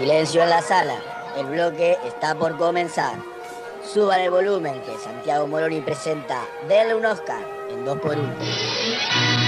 Silencio en la sala. El bloque está por comenzar. Suban el volumen que Santiago Moroni presenta Denle un Oscar en 2x1.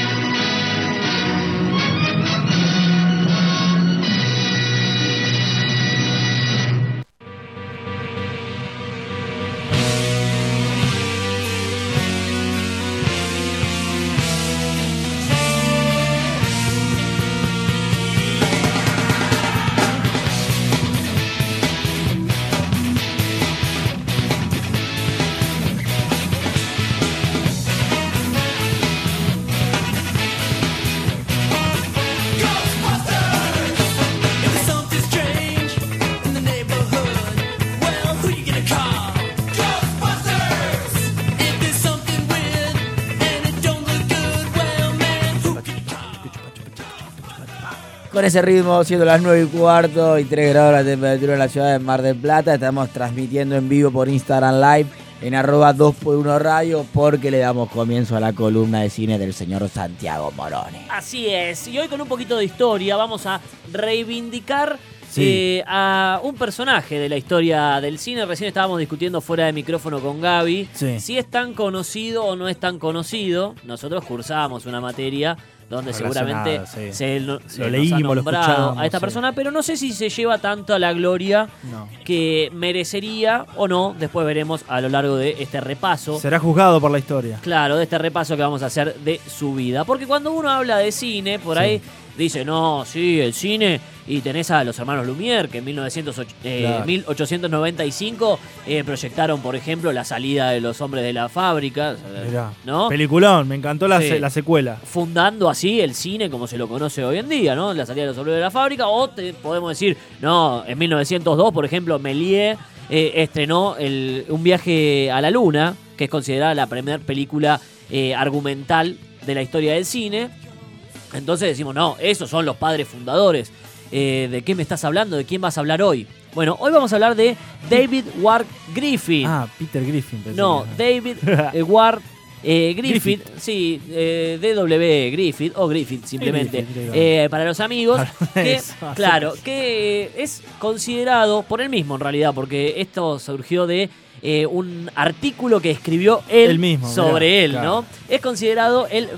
Con ese ritmo, siendo las 9 y cuarto y 3 grados la temperatura en la ciudad de Mar del Plata, estamos transmitiendo en vivo por Instagram Live en arroba 2x1 radio porque le damos comienzo a la columna de cine del señor Santiago Moroni. Así es, y hoy con un poquito de historia vamos a reivindicar Sí. eh, a un personaje de la historia del cine. Recién estábamos discutiendo fuera de micrófono con Gaby Sí. si es tan conocido o no es tan conocido. Nosotros cursábamos una materia donde seguramente sí. se, lo, se Lo leímos, ha nombrado a esta sí. persona, pero no sé si se lleva tanto a la gloria No. que merecería o no. Después veremos a lo largo de este repaso. Será juzgado por la historia. Claro, de este repaso que vamos a hacer de su vida. Porque cuando uno habla de cine, por Sí. ahí dice, no, sí, el cine. Y tenés a los hermanos Lumière, que en 1908 eh, Claro. 1895 eh, proyectaron, por ejemplo, la salida de los hombres de la fábrica. eh, Mirá. ¿No? Peliculón, me encantó la, Sí. se- la secuela. fundando así el cine como se lo conoce hoy en día, ¿no? La salida de los obreros de la fábrica. O te podemos decir, no, en 1902, por ejemplo, Méliès eh, estrenó el- un viaje a la luna, que es considerada la primera película eh, argumental de la historia del cine. Entonces decimos, no, esos son los padres fundadores. Eh, ¿De qué me estás hablando? ¿De quién vas a hablar hoy? Bueno, hoy vamos a hablar de David Ward Griffin. Ah, Peter Griffin. No, que. David eh, Ward eh, Griffith, sí, eh, DW Griffith o Griffith simplemente, Griffith, eh, para los amigos, que, claro, que es considerado por él mismo en realidad, porque esto surgió de eh, un artículo que escribió él Él mismo, sobre mirá, él, claro. ¿no? Es considerado el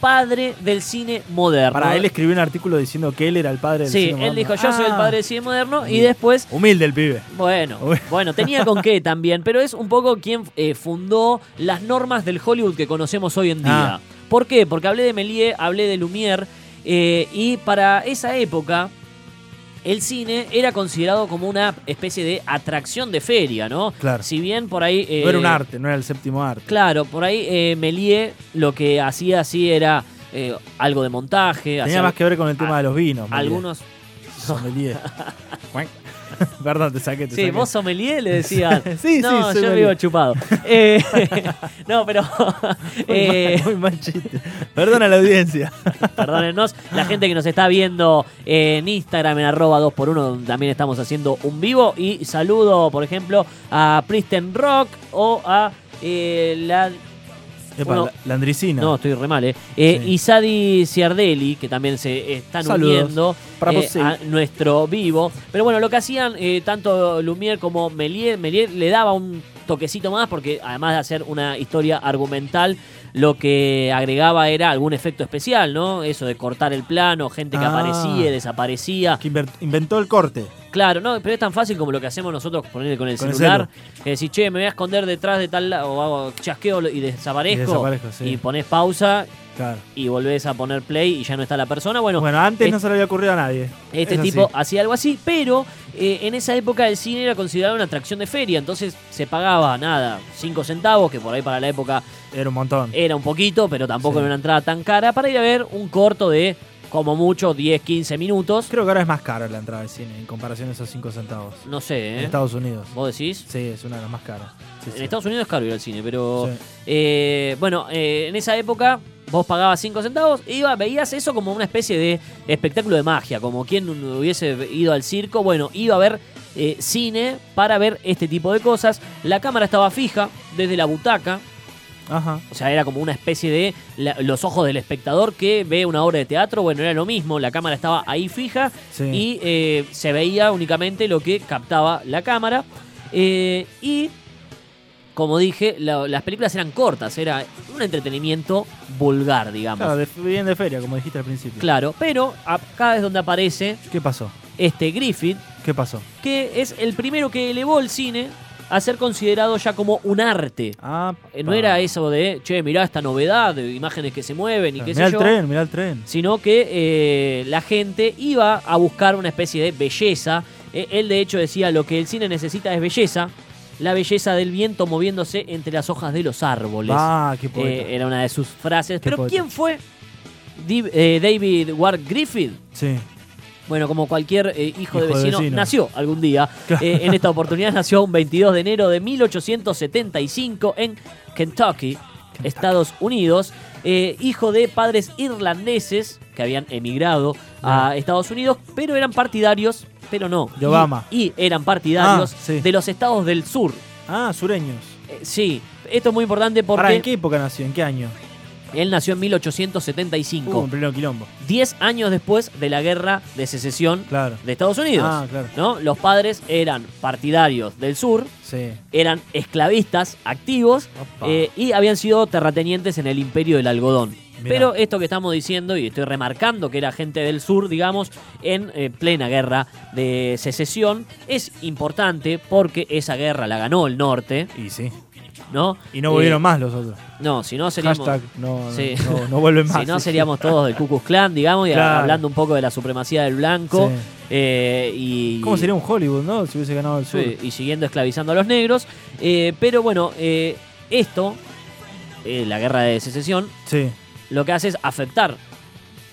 padre del cine moderno. Para él escribió un artículo diciendo que él era el padre del Sí, cine él moderno. dijo, yo soy el Ah, padre del cine moderno, y después Humilde el pibe. bueno, bueno, tenía con qué también, pero es un poco quien eh, fundó las normas del Hollywood que conocemos hoy en día. Ah. ¿Por qué? Porque hablé de Méliès, hablé de Lumière, eh, y para esa época el cine era considerado como una especie de atracción de feria, ¿no? Claro. Si bien por ahí... eh, no era un arte, no era el séptimo arte. Claro, por ahí eh, Méliès lo que hacía así era eh, algo de montaje. Tenía más que ver con el tema a- de los vinos. Melié. algunos... Sommelier. Perdón, te saqué, te Sí, saqué. vos sommelier le decían. Sí, no, sí, yo vivo chupado. Eh, no, pero. Muy, eh, mal, muy mal chiste. Perdona la audiencia. perdónennos. La gente que nos está viendo en Instagram, en arroba 2x1, donde también estamos haciendo un vivo. Y saludo, por ejemplo, a Pristen Rock o a eh, la. Epa, Bueno, la, la Andricina. No, estoy re mal, ¿eh? eh Sí. Isadi Ciardelli, que también se están Saludos. uniendo eh, a nuestro vivo. Pero bueno, lo que hacían eh, tanto Lumière como Méliès, Méliès le daba un toquecito más porque además de hacer una historia argumental, lo que agregaba era algún efecto especial, ¿no? Eso de cortar el plano, gente que Ah. aparecía y desaparecía. Que inventó el corte. Claro, no, pero es tan fácil como lo que hacemos nosotros ponerle con el Con el celular. que decís, che, me voy a esconder detrás de tal lado, o hago chasqueo y desaparezco. Y desaparezco, sí. y pones pausa Claro. y volvés a poner play y ya no está la persona. Bueno, Bueno, antes es- no se le había ocurrido a nadie. este tipo hacía algo así, pero eh, en esa época el cine era considerado una atracción de feria, entonces se pagaba nada, 5 centavos, que por ahí para la época Era un montón. era un poquito, pero tampoco Sí. era una entrada tan cara, para ir a ver un corto de como mucho 10, 15 minutos. Creo que ahora es más caro la entrada de cine en comparación a esos 5 centavos. No sé, En ¿eh? Estados Unidos. ¿Vos decís? Sí, es una de las más caras. Sí, En sí. Estados Unidos es caro ir al cine, pero Sí. eh, bueno, eh, en esa época vos pagabas 5 centavos, iba, veías eso como una especie de espectáculo de magia, como quien hubiese ido al circo, bueno, iba a ver eh, cine para ver este tipo de cosas. La cámara estaba fija desde la butaca, Ajá. O sea, era como una especie de la- los ojos del espectador que ve una obra de teatro. Bueno, era lo mismo. La cámara estaba ahí fija Sí. y eh, se veía únicamente lo que captaba la cámara. Eh, y, como dije, la- las películas eran cortas. Era un entretenimiento vulgar, digamos. Claro, de, bien de feria, como dijiste al principio. Claro, pero acá es donde aparece ¿Qué pasó? este Griffith, ¿Qué pasó? que es el primero que elevó el cine a ser considerado ya como un arte. Ah, No era eso de, che, mirá esta novedad, de imágenes que se mueven y qué Mirá sé el yo. tren, mirá el tren. Sino que eh, la gente iba a buscar una especie de belleza. Eh, él de hecho decía, lo que el cine necesita es belleza. La belleza del viento moviéndose entre las hojas de los árboles. Ah, qué poeta. Eh, era una de sus frases. Qué Pero poeta. ¿quién fue David Ward Griffith? sí. Bueno, como cualquier eh, hijo, de, Hijo de vecino, vecino. nació algún día. Claro. Eh, en esta oportunidad nació un 22 de enero de 1875 en Kentucky, Estados Unidos. Eh, hijo de padres irlandeses que habían emigrado a Estados Unidos, pero eran partidarios, pero no. De Obama. Y, y eran partidarios Ah, sí. de los estados del sur. Ah, sureños. Sí, esto es muy importante porque ¿en qué época nació? ¿En qué año? Él nació en 1875, Uh, en pleno quilombo. 10 años después de la guerra de secesión Claro. de Estados Unidos. Ah, claro. ¿no? Los padres eran partidarios del sur, Sí. eran esclavistas activos eh, y habían sido terratenientes en el imperio del algodón. Mirá. Pero esto que estamos diciendo, y estoy remarcando que era gente del sur, digamos, en eh, plena guerra de secesión, es importante porque esa guerra la ganó el norte, Y sí. ¿No? Y no volvieron Eh, más los otros. No, si no seríamos... Hashtag no, no, Sí. no, no vuelven más. Si no, seríamos todos del Ku Klux Klan, digamos, y Claro. hablando un poco de la supremacía del blanco. Sí. eh, y, ¿Cómo sería un Hollywood, no? Si hubiese ganado el sur. Sí, y siguiendo esclavizando a los negros. Eh, pero bueno, esto, la guerra de secesión, Sí. lo que hace es afectar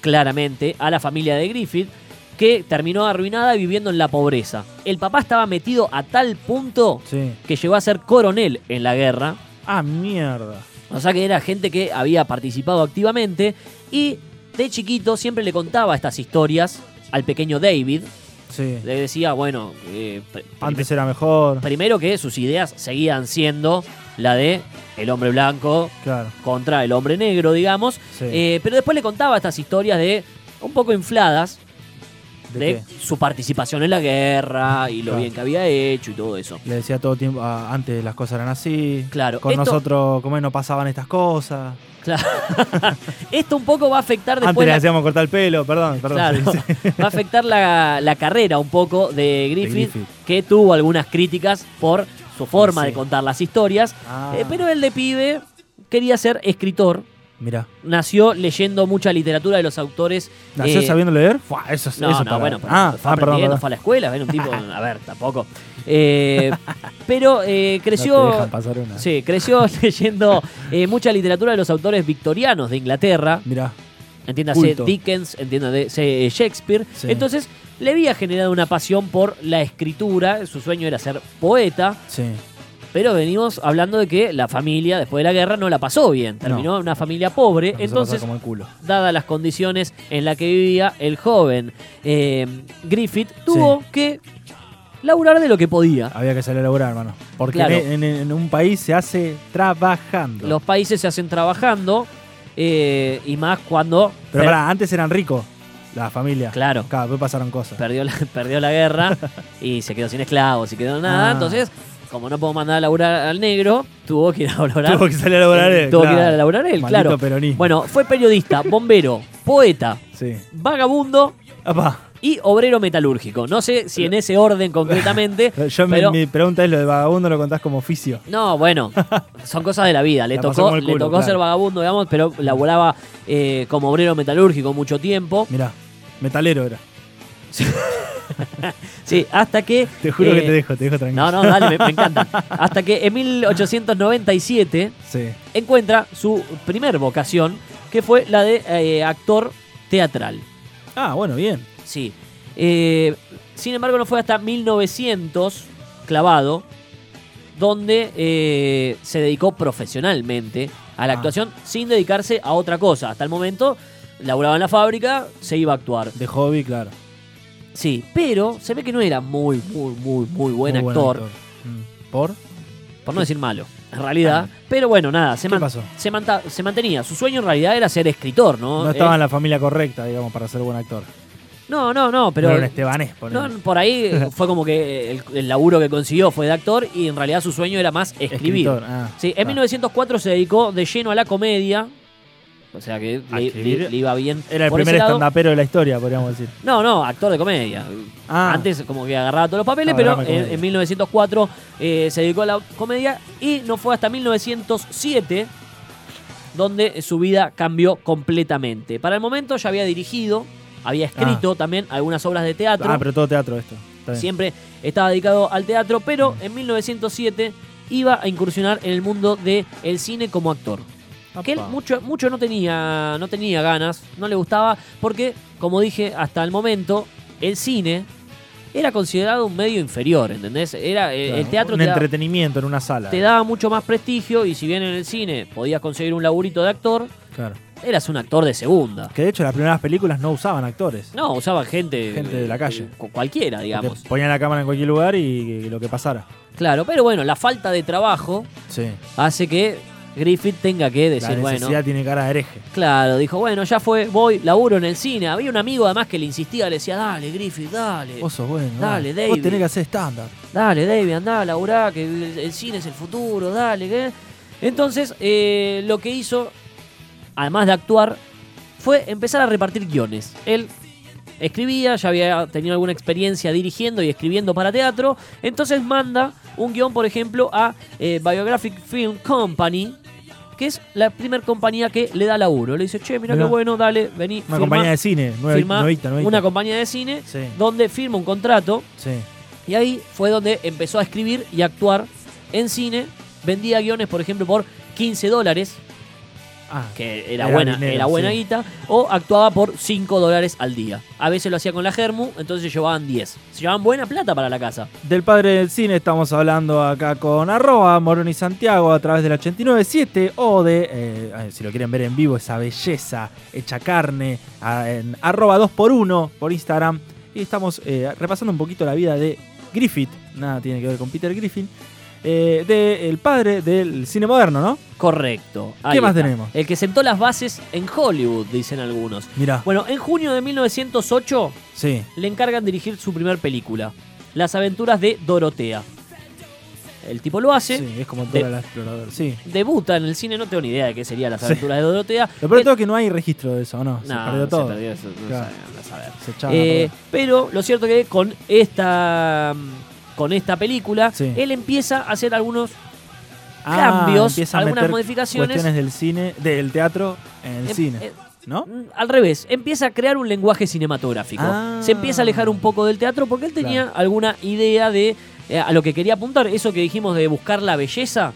claramente a la familia de Griffith, que terminó arruinada y viviendo en la pobreza. El papá estaba metido a tal punto Sí. que llegó a ser coronel en la guerra. Ah, mierda. O sea que era gente que había participado activamente y de chiquito siempre le contaba estas historias al pequeño David. Sí. Le decía, bueno, eh, Antes era mejor. primero que sus ideas seguían siendo la de el hombre blanco Claro. contra el hombre negro, digamos. Sí. Eh, pero después le contaba estas historias de un poco infladas ¿De su participación en la guerra y lo Claro. bien que había hecho y todo eso. Le decía todo tiempo, ah, antes las cosas eran así. Claro, Con esto- nosotros, como es, no pasaban estas cosas. Claro. Esto un poco va a afectar Antes después le la- hacíamos cortar el pelo, perdón, perdón. Claro, sí, sí. va a afectar la, la carrera un poco de Griffith, Griffith. que tuvo algunas críticas por su forma Sí. de contar las historias. Ah. Eh, pero él de pibe quería ser escritor. Mirá. Nació leyendo mucha literatura de los autores. ¿Nació eh, sabiendo leer? Fua, eso, es- No, eso no, para- bueno, ah, fue ah, perdón, aprendiendo, perdón. fue a la escuela, era un tipo, a ver, tampoco. Eh, pero eh, creció, una. sí, creció leyendo mucha literatura de los autores victorianos de Inglaterra, Mirá. entiéndase Culto. Dickens, entiéndase Shakespeare. Sí. Entonces le había generado una pasión por la escritura, su sueño era ser poeta, Sí. Pero venimos hablando de que la familia después de la guerra no la pasó bien, terminó No. una familia pobre, entonces como el culo. dadas las condiciones en las que vivía el joven eh, Griffith, tuvo que laburar de lo que podía. Había que salir a laburar, hermano. Porque Claro. en, en- en un país se hace trabajando. Los países se hacen trabajando eh, y más cuando Pero per- pará, antes eran ricos, la familia. Claro. Claro, después pasaron cosas. perdió, la, perdió la guerra y se quedó sin esclavos y quedó nada. Ah. Entonces, como no puedo mandar a laburar al negro, tuvo que ir a laburar. Tuvo que salir a laburar eh, él. tuvo que ir a laburar él, Maldito claro. peronismo. Bueno, fue periodista, bombero, poeta, Sí. vagabundo Apá, y obrero metalúrgico. No sé si en ese orden concretamente. yo pero- mi pregunta es lo de vagabundo lo contás como oficio. No, bueno, son cosas de la vida. Le La tocó, le tocó claro. ser vagabundo, digamos, pero laboraba eh, como obrero metalúrgico mucho tiempo. Mirá, metalero era. Sí, hasta que. Te juro eh, que te dejo, te dejo tranquilo. No, no, dale, me, me encanta. Hasta que en 1897 Sí. encuentra su primer vocación, que fue la de eh, actor teatral. Ah, bueno, bien. Sí. Eh, sin embargo, no fue hasta 1900, clavado, donde eh, se dedicó profesionalmente a la Ah. actuación sin dedicarse a otra cosa. Hasta el momento, laburaba en la fábrica, se iba a actuar. De hobby, claro. Sí, pero se ve que no era muy, muy, muy, muy buen Muy actor, Mm. ¿Por? por no decir malo. en realidad. Pero bueno, nada, se, ¿Qué man- pasó? se, manta- se mantenía. Su sueño en realidad era ser escritor, ¿no? No estaba en la familia correcta, digamos, para ser buen actor. no, no, no, pero... Era un estebanés. No, por ahí fue como que el, el laburo que consiguió fue de actor y en realidad su sueño era más escribir. Ah, Sí, en ah. 1904 se dedicó de lleno a la comedia. O sea que ¿A le, escribir? le- le iba bien. Era el por primer estandapero de la historia, podríamos decir. No, no, actor de comedia. Ah. Antes como que agarraba todos los papeles, Ah, pero en, comedia. en 1904 eh, se dedicó a la comedia y no fue hasta 1907 donde su vida cambió completamente. Para el momento ya había dirigido, había escrito también algunas obras de teatro. Ah, pero todo teatro esto. Siempre estaba dedicado al teatro, pero en 1907 iba a incursionar en el mundo del el cine como actor. Que él mucho, mucho no tenía, no tenía ganas, no le gustaba, porque, como dije, hasta el momento, el cine era considerado un medio inferior, ¿entendés? Era, eh, Claro, el teatro Un te, entretenimiento en una sala. te daba mucho más prestigio, y si bien en el cine podías conseguir un laburito de actor, Claro. eras un actor de segunda. Que de hecho las primeras películas no usaban actores. No, usaba gente. Gente de la calle. eh, cu- cualquiera, digamos. Ponían la cámara en cualquier lugar y, y lo que pasara. Claro, pero bueno, la falta de trabajo Sí. hace que Griffith tenga que La decir, necesidad bueno, tiene cara de hereje. claro, dijo, bueno, ya fue, voy, laburo en el cine. Había un amigo además que le insistía, le decía, dale, Griffith, dale, Vos sos bueno. Dale, Vos David. tenés que hacer estándar. dale, David, andá, laburá, que el, el cine es el futuro, dale, ¿qué? Entonces, eh, lo que hizo, además de actuar, fue empezar a repartir guiones. Él escribía, ya había tenido alguna experiencia dirigiendo y escribiendo para teatro, entonces manda un guion, por ejemplo, a eh, Biographic Film Company, que es la primera compañía que le da laburo. Le dice, che, mira qué bueno, dale, vení. Una firma- compañía de cine. Nueva, firma nuevita. una compañía de cine Sí. donde firma un contrato Sí. y ahí fue donde empezó a escribir y actuar en cine. Vendía guiones, por ejemplo, por 15 dólares, Ah, que era, Era buena, dinero, era buena sí. guita, o actuaba por 5 dólares al día. A veces lo hacía con la Germu, entonces llevaban 10. Se llevaban buena plata para la casa. Del padre del cine estamos hablando acá con arroba Moroni Santiago a través del 897 o de, eh, eh, si lo quieren ver en vivo, esa belleza hecha carne a- en arroba 2x1 por Instagram. Y estamos eh, repasando un poquito la vida de Griffith, nada tiene que ver con Peter Griffin, eh, del padre del cine moderno, ¿no? Correcto. ¿Qué más tenemos? El que sentó las bases en Hollywood, dicen algunos. Mirá, Bueno, en junio de 1908 sí. le encargan dirigir su primer película, Las aventuras de Dorotea. El tipo lo hace, Sí, es como de- toda la explorador. Sí. debuta en el cine, no tengo ni idea de qué serían las Sí. aventuras de Dorotea. Lo peor de Él- todo es que no hay registro de eso, ¿no? Se No, perdió todo. Se perdió eso, no Claro. saber. Se Eh, pero lo cierto que con esta con esta película Sí. él empieza a hacer algunos Ah, cambios, empieza a algunas modificaciones. Cuestiones del cine, del teatro en el em- cine, eh, ¿no? mm, al revés, empieza a crear un lenguaje cinematográfico. Ah. Se empieza a alejar un poco del teatro porque él tenía alguna idea de eh, a lo que quería apuntar, eso que dijimos de buscar la belleza,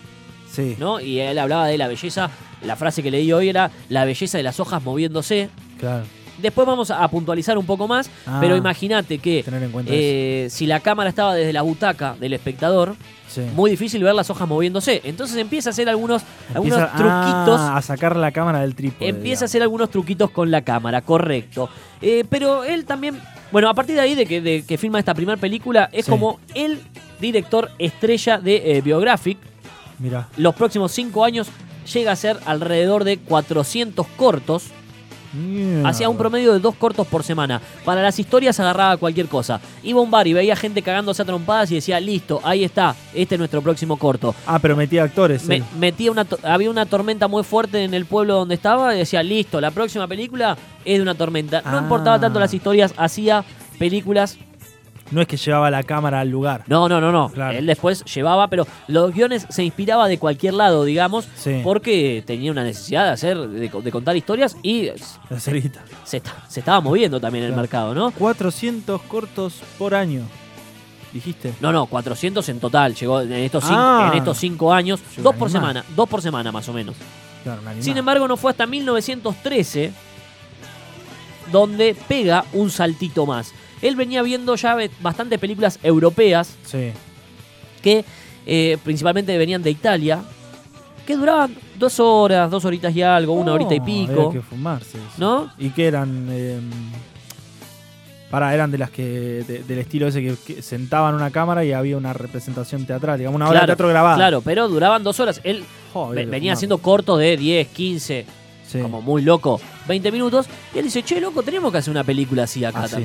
Sí. ¿no? Y él hablaba de la belleza, la frase que leí hoy era la belleza de las hojas moviéndose. Claro. Después vamos a puntualizar un poco más, Ah. pero imagínate que eh, si la cámara estaba desde la butaca del espectador, Sí. muy difícil ver las hojas moviéndose. Entonces empieza a hacer algunos, truquitos. ah, a sacar la cámara del trípode. empieza a hacer algunos truquitos con la cámara, correcto. Eh, pero él también, bueno, a partir de ahí de que, de que filma esta primera película, es Sí. como el director estrella de eh, Biographic. Mirá. Los próximos cinco años llega a ser alrededor de 400 cortos. Hacía un promedio de dos cortos por semana. Para las historias agarraba cualquier cosa. Iba a un bar y veía gente cagándose a trompadas y decía, listo, ahí está, este es nuestro próximo corto. Ah, pero metía actores. Me- metía una había una tormenta muy fuerte en el pueblo donde estaba y decía, listo, la próxima película es de una tormenta. No Ah. importaba tanto las historias, hacía películas. No es que llevaba la cámara al lugar. No, no, no, no. Claro. Él después llevaba, pero los guiones se inspiraba de cualquier lado, digamos, Sí. porque tenía una necesidad de hacer, de, de contar historias y La cerita. se, está- se estaba moviendo también el mercado, ¿no? 400 cortos por año. Dijiste. No, no, 400 en total, llegó en estos cinco, Ah. en estos cinco años, dos por semana, dos por semana más o menos. Claro. Sin embargo, no fue hasta 1913 donde pega un saltito más. Él venía viendo ya bastantes películas europeas Sí. que eh, principalmente venían de Italia, que duraban dos horas, dos horitas y algo, una horita y Oh, pico, Había que fumarse. eso. ¿no? Y que eran. eh, Para, eran de las que. de- del estilo ese que, que sentaban una cámara y había una representación teatral, digamos, una obra de teatro grabada. Claro, pero duraban dos horas. Él Joder, ve- venía haciendo cortos de 10, 15, Sí. como muy loco, 20 minutos. Y él dice, che, loco, tenemos que hacer una película así acá Ah, sí.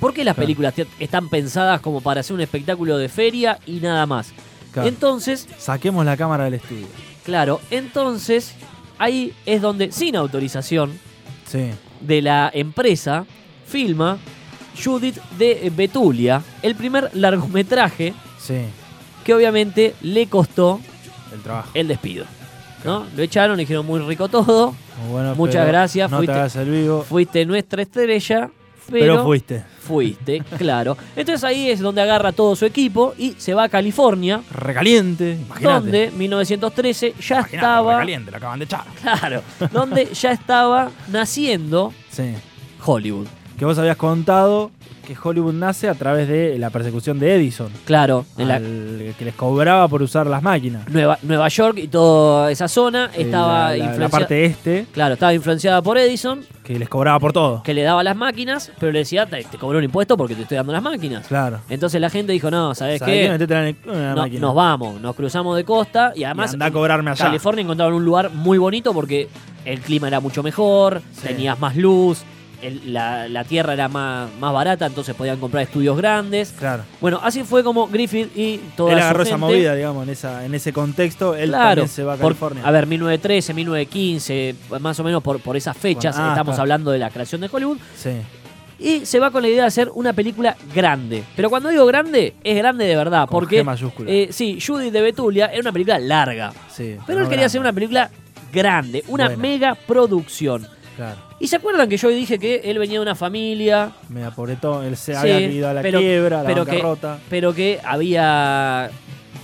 ¿Por qué las Claro. películas están pensadas como para hacer un espectáculo de feria y nada más? Claro. Entonces, Saquemos la cámara del estudio. claro, entonces ahí es donde, sin autorización Sí. de la empresa, filma Judith de Betulia, el primer largometraje Sí. que obviamente le costó El trabajo. el despido. ¿no? Lo echaron, le dijeron muy rico todo, bueno, Muchas gracias, No fuiste- te hagas el vivo. fuiste nuestra estrella, pero, pero fuiste. fuiste, claro. Entonces ahí es donde agarra todo su equipo y se va a California, Recaliente. Imagínate. donde 1913 ya Imagínate, estaba, Recaliente, lo acaban de echar. claro, donde ya estaba naciendo Sí. Hollywood. Que vos habías contado que Hollywood nace a través de la persecución de Edison. Claro, la, que les cobraba por usar las máquinas. Nueva, Nueva York y toda esa zona estaba la, la- la influenciada. parte este, Claro, estaba influenciada por Edison, que les cobraba por todo. que le daba las máquinas, pero le decía, te, te cobró un impuesto porque te estoy dando las máquinas. Claro. Entonces la gente dijo, no, ¿sabes ¿Sabés qué? la- la No- nos vamos, nos cruzamos de costa y Y además andá a en cobrarme allá. California encontraron un lugar muy bonito porque el clima era mucho mejor, Sí. tenías más luz, el- la, la tierra era más, más barata, entonces podían comprar estudios grandes. Claro. Bueno, así fue como Griffith y toda Él su agarró esa gente- movida, digamos, en, esa, en ese contexto. Él Claro, también se va a por- California. a ver, 1913, 1915, más o menos por, por esas fechas Ah, estamos claro. hablando de la creación de Hollywood. Sí. Y se va con la idea de hacer una película grande. Pero cuando digo grande, es grande de verdad. Con porque, G mayúscula. eh, sí, Judy de Betulia era una película larga. sí Pero él quería hacer una grande. película grande, una mega producción. Claro. ¿Y se acuerdan que yo dije que él venía de una familia, Media pobretón. Él se Sí, había ido a la pero- quiebra, a la pero que- pero que había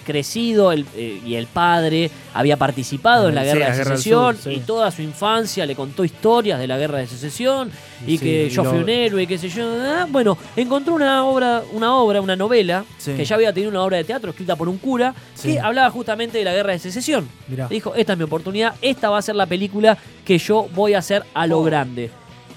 crecido el- eh, y el padre había participado en la Sí, guerra la de Guerra secesión Sur, sí. y toda su infancia le contó historias de la guerra de secesión y que yo y fui lo- un héroe y qué sé yo. ah, Bueno, encontró una obra, una obra, una novela que ya había tenido una obra de teatro escrita por un cura que hablaba justamente de la guerra de secesión. Mirá. Dijo, esta es mi oportunidad, esta va a ser la película que yo voy a hacer a lo Oh. grande.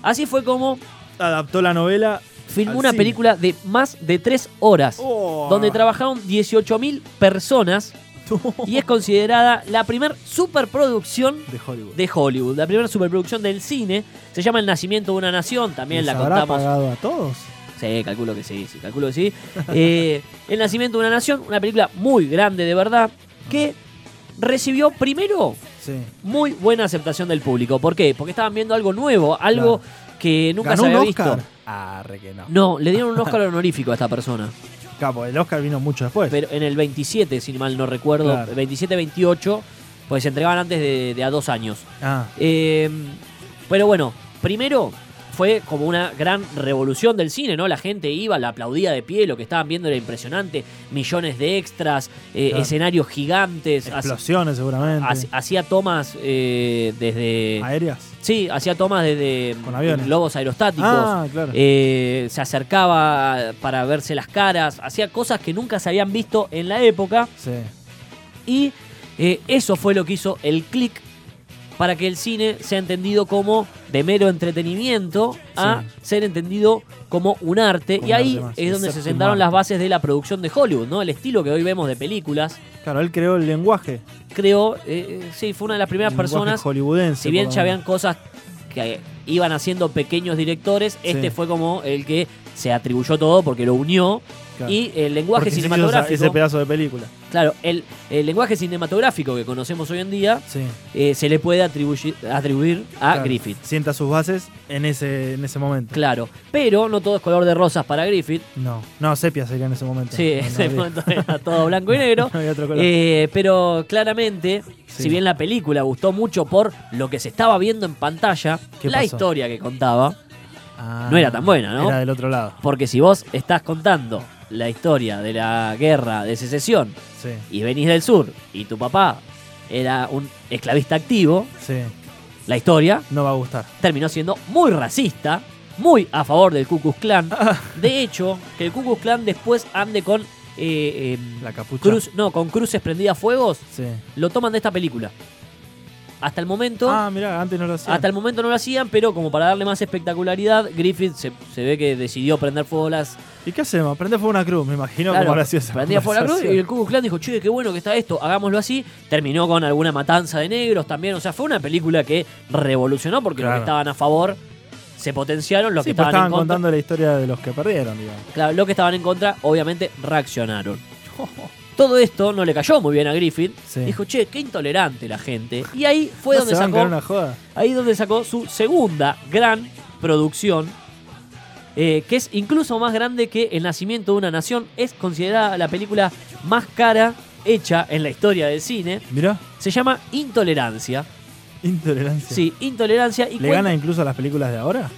Así fue como Adaptó la novela. Filmó Al una cine. película de más de tres horas, Oh. donde trabajaron 18.000 personas y es considerada la primer superproducción de Hollywood. de Hollywood, la primera superproducción del cine. Se llama El nacimiento de una nación, también ¿Les la habrá contamos. pagado a todos? Sí, calculo que sí, sí, calculo que sí. Eh, el nacimiento de una nación, una película muy grande de verdad, que recibió primero Sí. muy buena aceptación del público. ¿Por qué? Porque estaban viendo algo nuevo, algo que nunca ¿Ganó se había Oscar? Ah, re que no. No, le dieron un Oscar honorífico a esta persona. Capo, el Oscar vino mucho después. Pero en el 27, si mal no recuerdo, Claro. 27-28, pues se entregaban antes de, de a dos años. ah, Eh, pero bueno, primero fue como una gran revolución del cine, ¿no? La gente iba, la aplaudía de pie, lo que estaban viendo era impresionante, millones de extras, eh, Claro. escenarios gigantes, explosiones seguramente. hac- hacía tomas eh, desde... Aéreas. Sí, hacía tomas desde Con aviones. globos aerostáticos. Ah, claro. eh, se acercaba para verse las caras, hacía cosas que nunca se habían visto en la época sí. y eso fue lo que hizo el click para que el cine sea entendido como de mero entretenimiento a Sí. ser entendido como un arte. Como y ahí arte es donde se sentaron las bases de la producción de Hollywood, ¿no? El estilo que hoy vemos de películas. Claro, él creó el lenguaje. Creó, eh, eh, sí, fue una de las primeras el personas hollywoodense. si bien ya habían cosas que iban haciendo pequeños directores, este Sí. fue como el que se atribuyó todo porque lo unió. Claro. Y el lenguaje Porque cinematográfico. ese pedazo de película. Claro, el, el lenguaje cinematográfico que conocemos hoy en día Sí. eh, se le puede atribuir, atribuir a claro. Griffith. Sienta sus bases en ese, en ese momento. Claro, pero no todo es color de rosas para Griffith. No, no, sepia sería en ese momento. Sí, no en ese momento era todo blanco y negro. no había otro color. Eh, pero claramente, Sí. si bien la película gustó mucho por lo que se estaba viendo en pantalla, ¿Qué la pasó? historia que contaba, Ah, no era tan buena, ¿no? Era del otro lado. porque si vos estás contando la historia de la guerra de secesión Sí, y venís del sur y tu papá era un esclavista activo, sí. la historia No va a gustar. terminó siendo muy racista, muy a favor del Ku Klux Klan. Ah. De hecho, que el Ku Klux Klan después ande con eh, em, La capucha. cruz, no, con cruces prendidas a fuegos, Sí. lo toman de esta película. hasta el momento. Ah, mirá, antes no lo hacía. Hasta el momento no lo hacían, pero como para darle más espectacularidad, Griffith se, se ve que decidió prender fuego las. ¿Y qué hacemos? Prende fuego una cruz, me imagino Claro, habrá sido esa prendía fuego la cruz y el Ku Klan dijo, che, qué bueno que está esto, hagámoslo así. Terminó con alguna matanza de negros también. O sea, fue una película que revolucionó porque los que estaban a favor se potenciaron, los Sí, que pues estaban, estaban en contra. contando la historia de los que perdieron, digamos. Claro, los que estaban en contra, obviamente, reaccionaron. Todo esto no le cayó muy bien a Griffith. Sí. Dijo, che, qué intolerante la gente. Y ahí fue ¿No donde sacó. una joda? Ahí donde sacó su segunda gran producción, eh, que es incluso más grande que El nacimiento de una nación. Es considerada la película más cara hecha en la historia del cine. Mirá, Se llama Intolerancia. intolerancia. Sí, Intolerancia. Y ¿Le cuenta- gana incluso a las películas de ahora?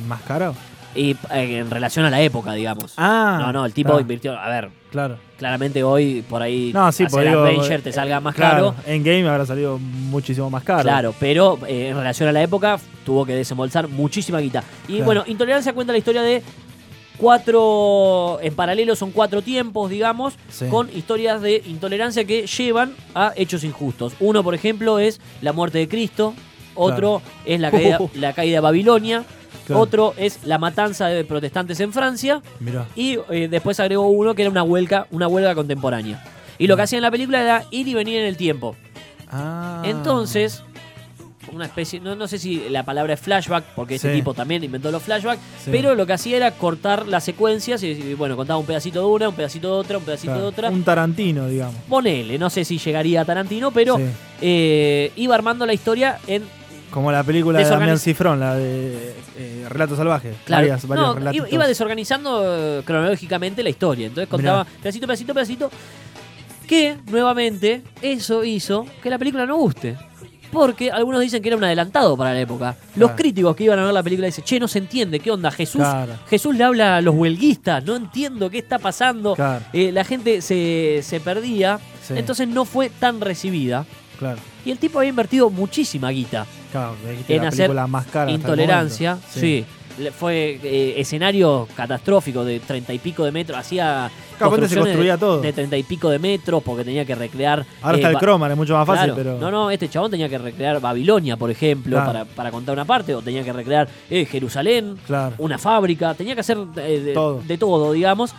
¿En más caro? y, eh, en relación a la época, digamos. Ah, no, no, el tipo claro, invirtió. A ver, Claro. claramente hoy por ahí No, sí, hacer digo, Avenger eh, te salga más claro, caro. En game habrá salido muchísimo más caro. Claro, pero eh, en relación a la época tuvo que desembolsar muchísima guita. Y Claro. bueno, Intolerancia cuenta la historia de cuatro, en paralelo son cuatro tiempos, digamos, Sí. con historias de intolerancia que llevan a hechos injustos. Uno, por ejemplo, es la muerte de Cristo, otro es la caída, la caída de Babilonia, Claro. otro es la matanza de protestantes en Francia Mirá. y eh, después agregó uno que era una huelga, una huelga contemporánea. Y lo que hacía en la película era ir y venir en el tiempo. Ah. Entonces, una especie, no, no sé si la palabra es flashback, porque ese Sí. tipo también inventó los flashbacks, Sí. pero lo que hacía era cortar las secuencias y, y, bueno, contaba un pedacito de una, un pedacito de otra, un pedacito Claro, de otra. Un Tarantino, digamos. Ponele, no sé si llegaría a Tarantino, pero Sí. eh, iba armando la historia en... Como la película de Damián Cifrón, la de eh, Relato Salvaje. Claro, Varias, varios no, relatitos. iba, desorganizando eh, cronológicamente la historia. Entonces contaba pedacito, pedacito, pedacito. Que, nuevamente, eso hizo que la película no guste. Porque algunos dicen que era un adelantado para la época. Los Claro. críticos que iban a ver la película dicen, che, no se entiende, ¿qué onda? Jesús, Claro. Jesús le habla a los huelguistas, no entiendo qué está pasando. Eh, la gente se, se perdía, Sí. entonces no fue tan recibida. Claro. Y el tipo había invertido muchísima guita Claro, en la hacer más cara. intolerancia. Sí. Fue eh, escenario catastrófico de treinta y pico de metros. Hacía Claro, se construía de- todo. de treinta y pico de metros porque tenía que recrear. Ahora eh, está el croma, es mucho más fácil, Claro. pero. No, no, este chabón tenía que recrear Babilonia, por ejemplo, Claro. para, para contar una parte, o tenía que recrear eh, Jerusalén, Claro. una fábrica, tenía que hacer eh, de, Todo. de todo, digamos.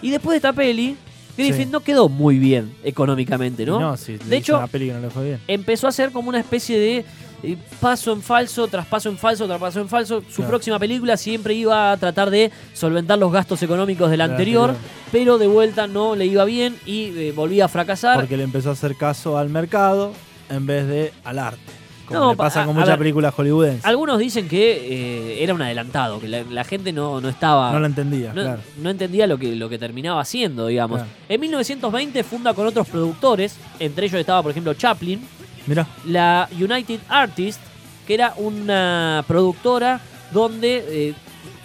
Y después de esta peli, Griffith Sí. no quedó muy bien económicamente, ¿no? No, le de hecho, una peli que no le fue bien. empezó a ser como una especie de eh, paso en falso, tras paso en falso, tras paso en falso. Su Claro. próxima película siempre iba a tratar de solventar los gastos económicos del De la anterior, anterior. pero de vuelta no le iba bien y eh, volvía a fracasar. Porque le empezó a hacer caso al mercado en vez de al arte. Como No, le pasa con muchas películas hollywoodenses. Algunos dicen que eh, era un adelantado, que la, la gente no, no estaba... No lo entendía, no, claro. no entendía lo que, lo que terminaba haciendo, digamos. Claro. En 1920 funda con otros productores, entre ellos estaba, por ejemplo, Chaplin, Mirá, la United Artists, que era una productora donde eh,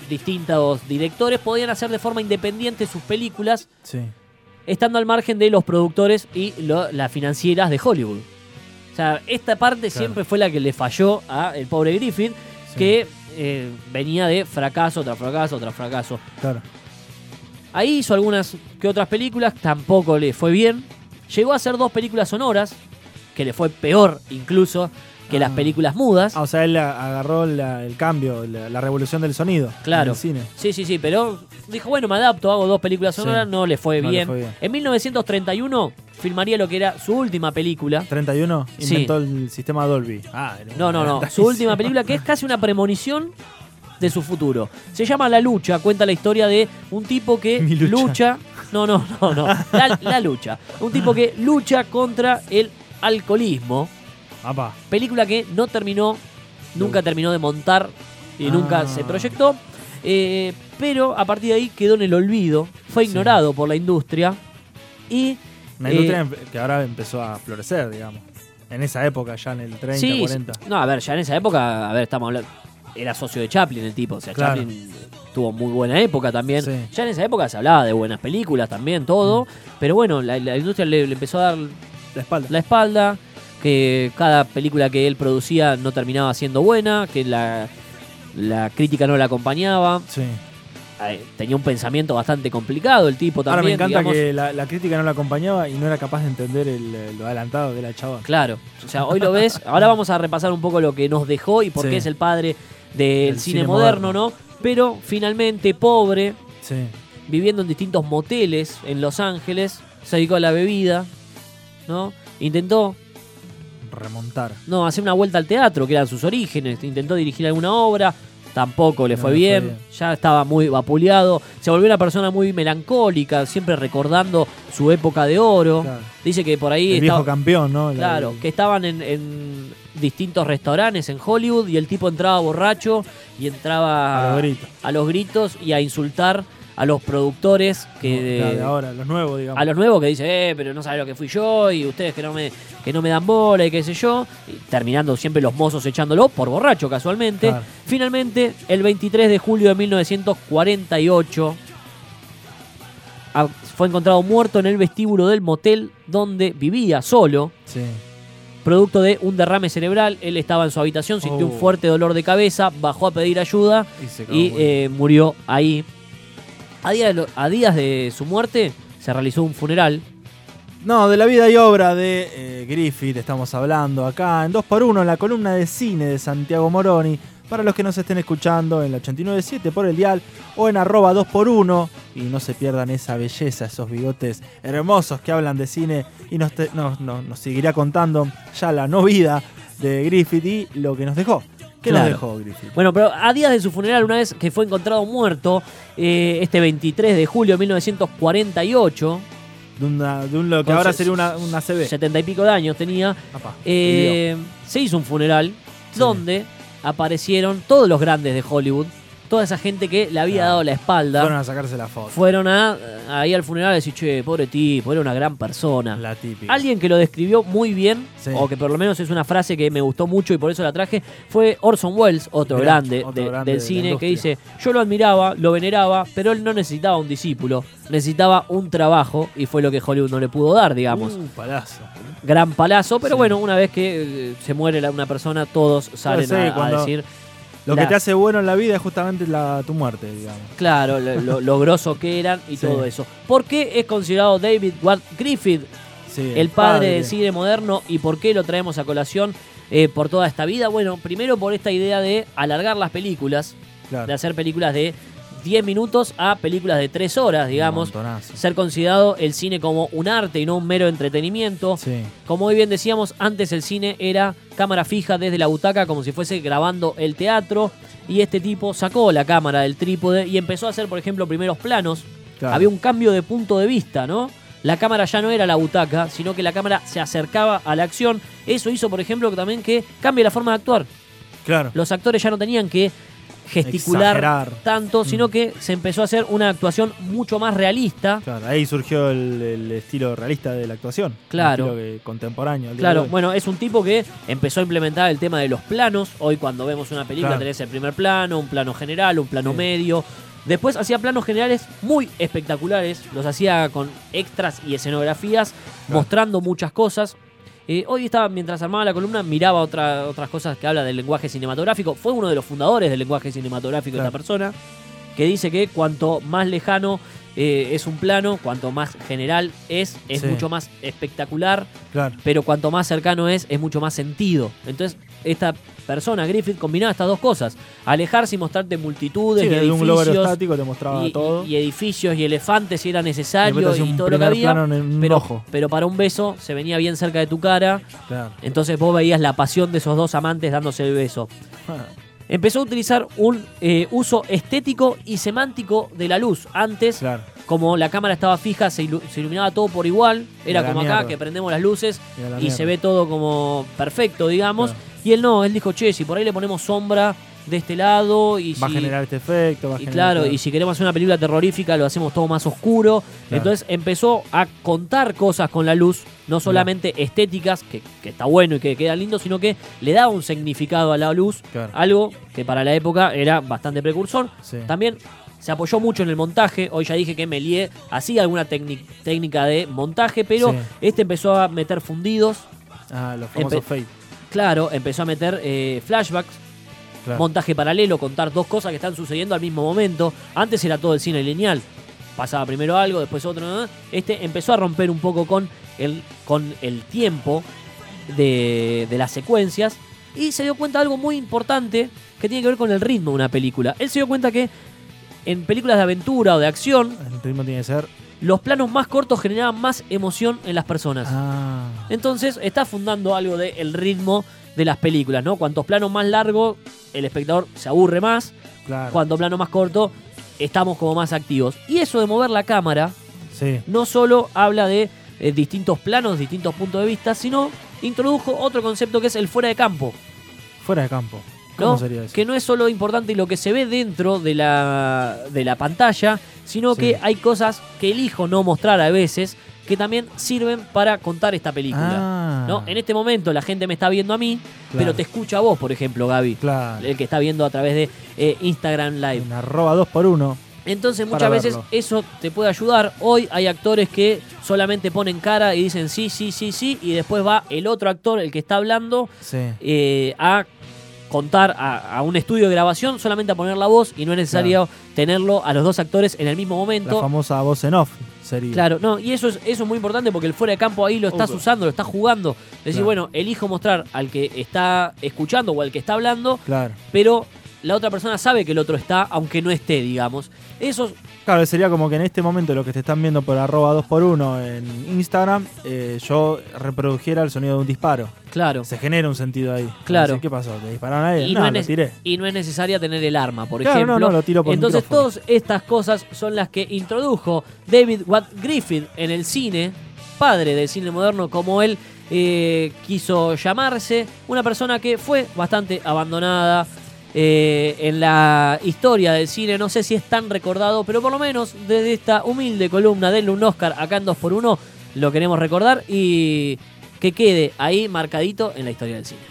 distintos directores podían hacer de forma independiente sus películas, sí. estando al margen de los productores y lo- las financieras de Hollywood. O sea, esta parte Claro. siempre fue la que le falló a el pobre Griffith, sí, que eh, venía de fracaso tras fracaso tras fracaso. Claro. Ahí hizo algunas que otras películas, tampoco le fue bien. Llegó a hacer dos películas sonoras, que le fue peor incluso que las Ah. películas mudas. Ah, o sea, él agarró la- el cambio, la, la revolución del sonido. Claro. En el cine. Sí, sí, sí, pero dijo, bueno, me adapto, hago dos películas Sí. sonoras, no le fue, No le bien. fue bien. En 1931 filmaría lo que era su última película. 31 Sí. inventó el sistema Dolby. Ah, No, no, no, su última película que es casi una premonición de su futuro. Se llama La Lucha, cuenta la historia de un tipo que lucha. lucha. No, no, no, no. La, la lucha. Un tipo que lucha contra el alcoholismo. Papá. Película que no terminó, nunca terminó de montar y Ah. nunca se proyectó. eh, pero a partir de ahí quedó en el olvido, fue Sí. ignorado por la industria y Una Eh, industria empe- que ahora empezó a florecer, digamos. En esa época, ya en el 30, sí, 40. no, a ver, ya en esa época, a ver, estamos hablando, era socio de Chaplin el tipo, o sea, Claro. Chaplin tuvo muy buena época también. Sí. Ya en esa época se hablaba de buenas películas también, todo, pero bueno, la, la industria le, le empezó a dar La espalda. la espalda, que cada película que él producía no terminaba siendo buena, que la, la crítica no la acompañaba. Sí. eh, tenía un pensamiento bastante complicado el tipo también. Ahora me encanta digamos. que la, la crítica no la acompañaba y no era capaz de entender el, lo adelantado que era el chabón. Claro, o sea, hoy lo ves. Ahora vamos a repasar un poco lo que nos dejó y por Sí. qué es el padre del cine, cine moderno, moderno. ¿no? Pero finalmente, pobre, Sí. viviendo en distintos moteles en Los Ángeles, se dedicó a la bebida, ¿no? Intentó, Remontar. no, hacer una vuelta al teatro, que eran sus orígenes, intentó dirigir alguna obra, tampoco le No fue bien, ya estaba muy vapuleado, se volvió una persona muy melancólica, siempre recordando su época de oro. Claro. Dice que por ahí El estaba- viejo campeón, ¿no? La- Claro, que estaban en, en distintos restaurantes en Hollywood y el tipo entraba borracho y entraba A los gritos. a los gritos y a insultar a los productores que de ahora, los nuevos, digamos. a los nuevos que dicen, eh, pero no sabe lo que fui yo y ustedes que no me que no me dan bola y qué sé yo, y terminando siempre los mozos echándolo por borracho casualmente. Claro. Finalmente, el 23 de julio de 1948 a- fue encontrado muerto en el vestíbulo del motel donde vivía solo Sí. producto de un derrame cerebral. Él estaba en su habitación, sintió un Oh. fuerte dolor de cabeza, bajó a pedir ayuda Y eh, murió ahí. A, día a días de su muerte se realizó un funeral. No, de la vida y obra de eh, Griffith estamos hablando acá en 2x1 en la columna de cine de Santiago Moroni. Para los que nos estén escuchando en la 89.7 por el dial o en arroba 2x1 y no se pierdan esa belleza, esos bigotes hermosos que hablan de cine y nos, te- nos seguirá contando ya la no vida de Griffith y lo que nos dejó. ¿Qué Claro. dejó Griffith? Bueno, pero a días de su funeral, una vez que fue encontrado muerto, eh, este 23 de julio de 1948, De, una- de un lo que ahora se- sería una, una CB. 70 y pico de años tenía, Apá, eh, se hizo un funeral Sí. donde aparecieron todos los grandes de Hollywood, toda esa gente que le había dado la espalda. Fueron a sacarse la foto. fueron a, ahí al funeral a decir, che, pobre tipo, era una gran persona. La típica. Alguien que lo describió muy bien, Sí. o que por lo menos es una frase que me gustó mucho y por eso la traje, fue Orson Welles, otro Gran- grande, otro de- grande del de cine, que dice, yo lo admiraba, lo veneraba, pero él no necesitaba un discípulo, necesitaba un trabajo y fue lo que Hollywood no le pudo dar, digamos. Uh, palazo. Gran palazo, pero Sí. bueno, una vez que eh, se muere una persona, todos salen sí, a- a, cuando- decir, Lo La- que te hace bueno en la vida es justamente la, tu muerte, digamos. claro, lo, lo- lo grosso que eran y Sí. todo eso. ¿Por qué es considerado David Ward Griffith Sí, el padre del cine moderno y por qué lo traemos a colación eh, por toda esta vida. Bueno, primero por esta idea de alargar las películas, Claro. de hacer películas de 10 minutos a películas de 3 horas, digamos. Ser considerado el cine como un arte y no un mero entretenimiento. Sí. Como muy bien decíamos, antes el cine era cámara fija desde la butaca como si fuese grabando el teatro. Y este tipo sacó la cámara del trípode y empezó a hacer, por ejemplo, primeros planos Claro. había un cambio de punto de vista, ¿no? La cámara ya no era la butaca, sino que la cámara se acercaba a la acción. Eso hizo, por ejemplo, también que cambie la forma de actuar. Claro. Los actores ya no tenían que gesticular Exagerar. tanto, sino Mm. que se empezó a hacer una actuación mucho más realista. Claro, Ahí surgió el, el estilo realista de la actuación. Claro. Estilo contemporáneo. Claro, bueno, es un tipo que empezó a implementar el tema de los planos. Hoy cuando vemos una película Claro. tenés el primer plano, un plano general, un plano Sí. medio. Después hacía planos generales muy espectaculares, los hacía con extras y escenografías, Claro. mostrando muchas cosas. Eh, hoy estaba, mientras armaba la columna, miraba otra- otras cosas que habla del lenguaje cinematográfico. Fue uno de los fundadores del lenguaje cinematográfico Claro. esta persona, que dice que cuanto más lejano eh, es un plano, cuanto más general es, es Sí. mucho más espectacular Claro. pero cuanto más cercano es, es mucho más sentido. Entonces, esta persona, Griffith, combinaba estas dos cosas. Alejarse y mostrarte multitudes Sí, y desde un globo edificios. aerostático te mostraba Y, todo. y- y edificios y elefantes si era necesario y todo lo que había. Pero, ojo. pero para un beso se venía bien cerca de tu cara. Claro. Entonces vos veías la pasión de esos dos amantes dándose el beso. Empezó a utilizar un eh, uso estético y semántico de la luz. Antes, claro. como la cámara estaba fija, se, ilu- se iluminaba todo por igual. Era como acá, que prendemos las luces y mierda. se ve todo como perfecto, digamos. Claro. Y él no, él dijo, che, si por ahí le ponemos sombra de este lado y Va a generar este efecto. Va a y claro, todo. y si queremos hacer una película terrorífica lo hacemos todo más oscuro. Claro. Entonces empezó a contar cosas con la luz, no solamente estéticas, que, que está bueno y que queda lindo, sino que le daba un significado a la luz, Claro. algo que para la época era bastante precursor. Sí. También se apoyó mucho en el montaje. Hoy ya dije que Méliès hacía alguna técnic- técnica de montaje, pero Sí. este empezó a meter fundidos. Ah, los famosos Empe- fade. Claro, empezó a meter eh, flashbacks. Claro. montaje paralelo, contar dos cosas que están sucediendo al mismo momento. Antes era todo el cine lineal. Pasaba primero algo, después otro. Este empezó a romper un poco con el, con el tiempo de, de las secuencias y se dio cuenta de algo muy importante que tiene que ver con el ritmo de una película. Él se dio cuenta que en películas de aventura o de acción, El ritmo tiene que ser. Los planos más cortos generaban más emoción en las personas. Ah. Entonces está fundando algo del ritmo de las películas, ¿no? Cuantos planos más largos, el espectador se aburre más. Claro. Cuanto plano más corto, estamos como más activos. Y eso de mover la cámara Sí. no solo habla de eh, distintos planos, distintos puntos de vista, sino introdujo otro concepto que es el fuera de campo. Fuera de campo. ¿Cómo ¿no? sería eso? Que no es solo importante lo que se ve dentro de la, de la pantalla, sino Sí. que hay cosas que elijo no mostrar a veces que también sirven para contar esta película. Ah. ¿no? En este momento la gente me está viendo a mí, pero te escucha a vos, por ejemplo, Gaby. Claro. El que está viendo a través de eh, Instagram Live. En arroba 2 por 1 Entonces muchas veces verlo. eso te puede ayudar. Hoy hay actores que solamente ponen cara y dicen sí, sí, sí, sí, y después va el otro actor, el que está hablando, Sí. eh, a contar a, a un estudio de grabación solamente a poner la voz y no es necesario tenerlo a los dos actores en el mismo La momento. famosa voz en off sería. Claro, no, y eso es, eso es muy importante porque el fuera de campo ahí lo estás usando, lo estás jugando. Decir, Claro. bueno, elijo mostrar al que está escuchando o al que está hablando, Claro. pero la otra persona sabe que el otro está, aunque no esté, digamos. Eso Claro, sería como que en este momento lo que te están viendo por arroba 2 por 1 en Instagram, eh, yo reprodujera el sonido de un disparo. Claro. Se genera un sentido ahí. Claro. Decir, ¿Qué pasó? ¿Te dispararon a él? Y No, no, lo tiré. y no es necesaria tener el arma, por Claro, ejemplo. no, no, lo tiro por Entonces, todas estas cosas son las que introdujo David Watt Griffith en el cine, padre del cine moderno, como él eh, quiso llamarse. Una persona que fue bastante abandonada eh, en la historia del cine. No sé si es tan recordado, pero por lo menos desde esta humilde columna denle un Oscar acá en 2x1 lo queremos recordar y que quede ahí marcadito en la historia del cine.